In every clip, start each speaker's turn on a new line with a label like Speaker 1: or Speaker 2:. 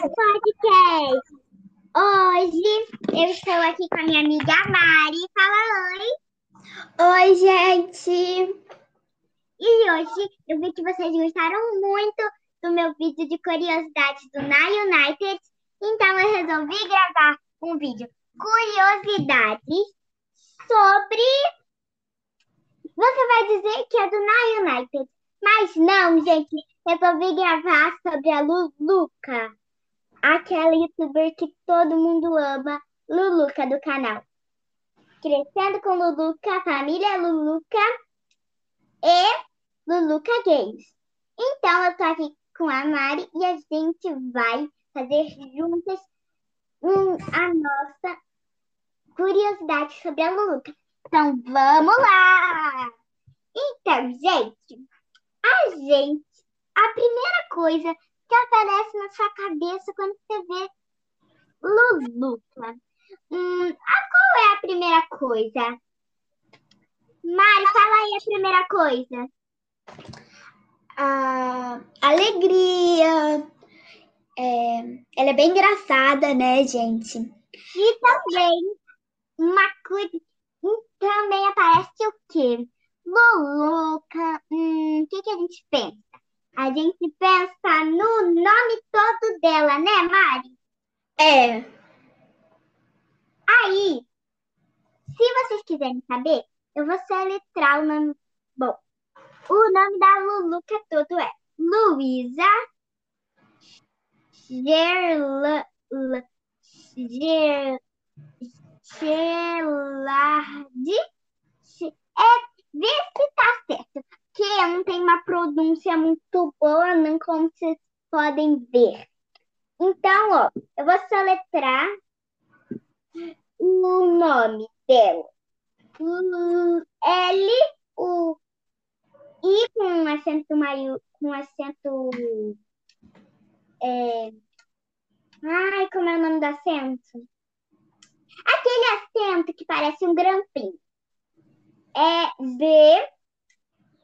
Speaker 1: Podcast. Hoje eu estou aqui com a minha amiga Mari. Fala oi.
Speaker 2: Oi, gente.
Speaker 1: E hoje eu vi que vocês gostaram muito do meu vídeo de curiosidades do Na United. Então eu resolvi gravar um vídeo curiosidades sobre. Você vai dizer que é do Na United. Mas não, gente. Resolvi gravar sobre a Luluca. Aquela youtuber que todo mundo ama. Luluca do canal. Crescendo com Luluca, família Luluca e Luluca Games. Então eu tô aqui com a Mari e a gente vai fazer juntas um, a nossa curiosidade sobre a Luluca. Então vamos lá! Então, gente, a gente, a primeira coisa que aparece na sua cabeça quando você vê Luluca. Hum, a qual é a primeira coisa? Mari, fala aí a primeira coisa.
Speaker 2: A alegria. É, ela é bem engraçada, né, gente?
Speaker 1: E também uma coisa. Também aparece o quê? Luluca. Hum, o que, que a gente pensa? A gente pensa no nome todo dela, né, Mari?
Speaker 2: É.
Speaker 1: Aí, se vocês quiserem saber, eu vou soletrar o nome. Bom, o nome da Luluca todo é Luísa Gerla, Ger, Gerlardi. É, vê se tá certo. Que eu não tenho uma pronúncia muito boa, não como vocês podem ver. Então, ó, eu vou soletrar o nome dela. L, U, I com um acento maior, com um acento. É... Ai, como é o nome do acento? Aquele acento que parece um grampinho. É Z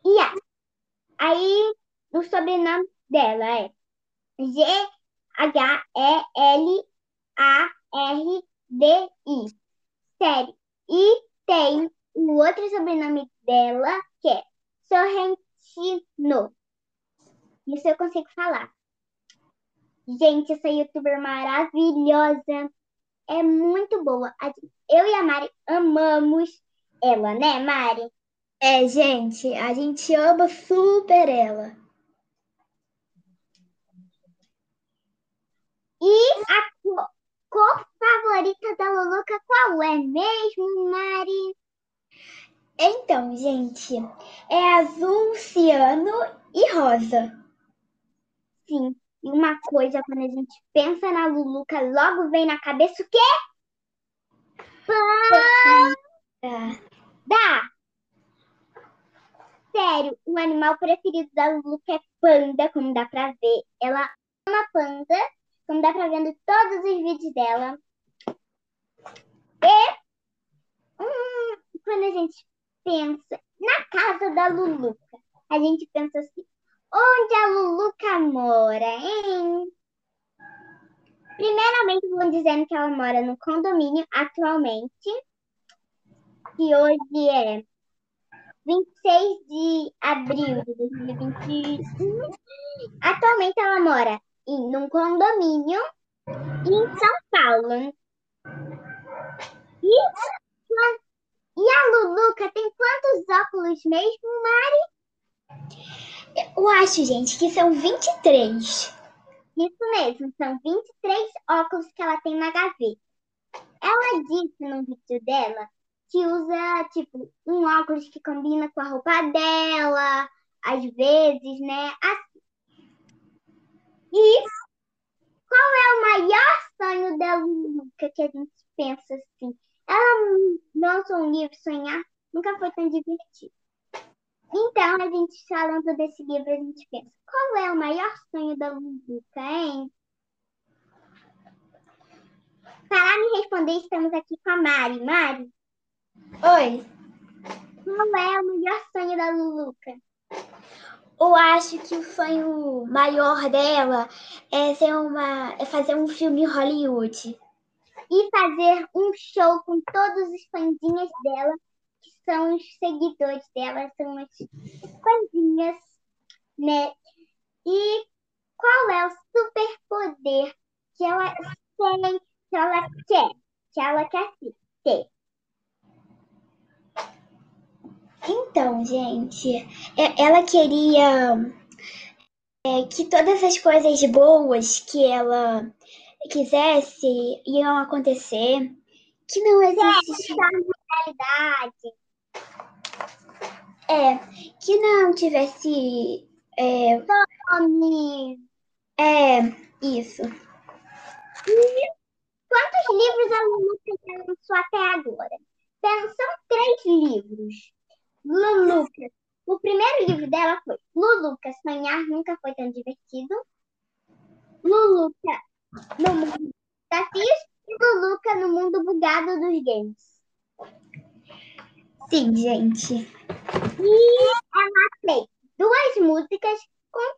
Speaker 1: e A. Aí o sobrenome dela é G H E L A R D I. Sério. E tem o outro sobrenome dela que é Sorrentino. Isso eu consigo falar. Gente, essa youtuber maravilhosa. É muito boa. Eu e a Mari amamos ela, né, Mari?
Speaker 2: É, gente, a gente ama super ela.
Speaker 1: E a cor, cor favorita da Luluca qual é mesmo, Mari?
Speaker 2: Então, gente, é azul, ciano e rosa.
Speaker 1: Sim, e uma coisa, quando a gente pensa na Luluca, logo vem na cabeça o quê? Panda! Sério, o animal preferido da Luluca é panda, como dá pra ver. Ela ama panda, como dá pra ver em todos os vídeos dela. E hum, quando a gente pensa na casa da Luluca, a gente pensa assim, onde a Luluca mora, hein? Primeiramente, vão dizendo que ela mora no condomínio atualmente, que hoje é 26 de abril de 2021. Atualmente ela mora em um condomínio em São Paulo. E, e a Luluca tem quantos óculos mesmo, Mari?
Speaker 2: Eu acho, gente, que são 23.
Speaker 1: Isso mesmo, são 23 óculos que ela tem na gaveta. Ela disse no vídeo dela que usa, tipo, um óculos que combina com a roupa dela, às vezes, né? Assim. E qual é o maior sonho da Luca que a gente pensa assim? Ela lançou um livro Sonhar, nunca foi tão divertido. Então, a gente falando desse livro, a gente pensa, qual é o maior sonho da Luca, hein? Para me responder, estamos aqui com a Mari. Mari,
Speaker 2: Oi.
Speaker 1: qual é o melhor sonho da Luluca?
Speaker 2: eu acho que o sonho maior dela é ser uma é fazer um filme em Hollywood
Speaker 1: e fazer um show com todos os fãzinhas dela, que são os seguidores dela, são as fãzinhas, né? E qual é o superpoder que ela tem, que ela quer, que ela quer ter?
Speaker 2: Então, gente, é, ela queria é, que todas as coisas boas que ela quisesse iam acontecer, que não existe
Speaker 1: realidade.
Speaker 2: É, que não tivesse é,
Speaker 1: nome.
Speaker 2: É, isso.
Speaker 1: Quantos livros a Lulu lançou até agora? São três livros. Luluca. O primeiro livro dela foi Luluca, Sonhar Nunca Foi Tão Divertido. Luluca no Mundo dos Desafios e Luluca no Mundo Bugado dos Games.
Speaker 2: Sim, gente.
Speaker 1: E ela fez duas músicas com,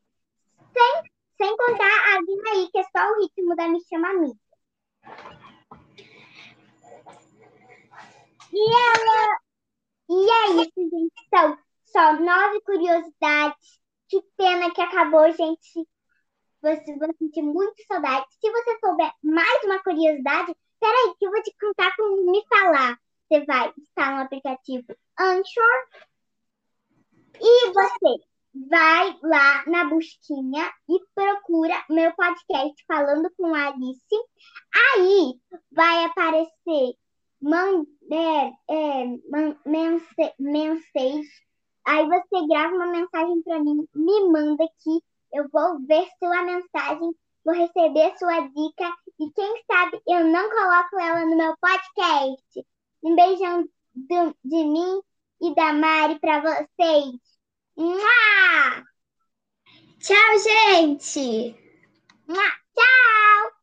Speaker 1: sem, sem contar a Vina aí, que é só o ritmo da Me Chama Amiga. E ela e São só nove curiosidades. Que pena que acabou, gente. Você vai sentir muito saudade. Se você souber mais uma curiosidade, peraí, que eu vou te contar como me falar. Você vai estar no aplicativo Anchor e você vai lá na busquinha e procura meu podcast falando com a Alice. Aí vai aparecer man, é, man, mensagem. Aí você grava uma mensagem para mim, me manda aqui. Eu vou ver sua mensagem, vou receber sua dica e quem sabe eu não coloco ela no meu podcast. Um beijão do, de mim e da Mari para vocês. Mua!
Speaker 2: Tchau, gente!
Speaker 1: Mua! Tchau!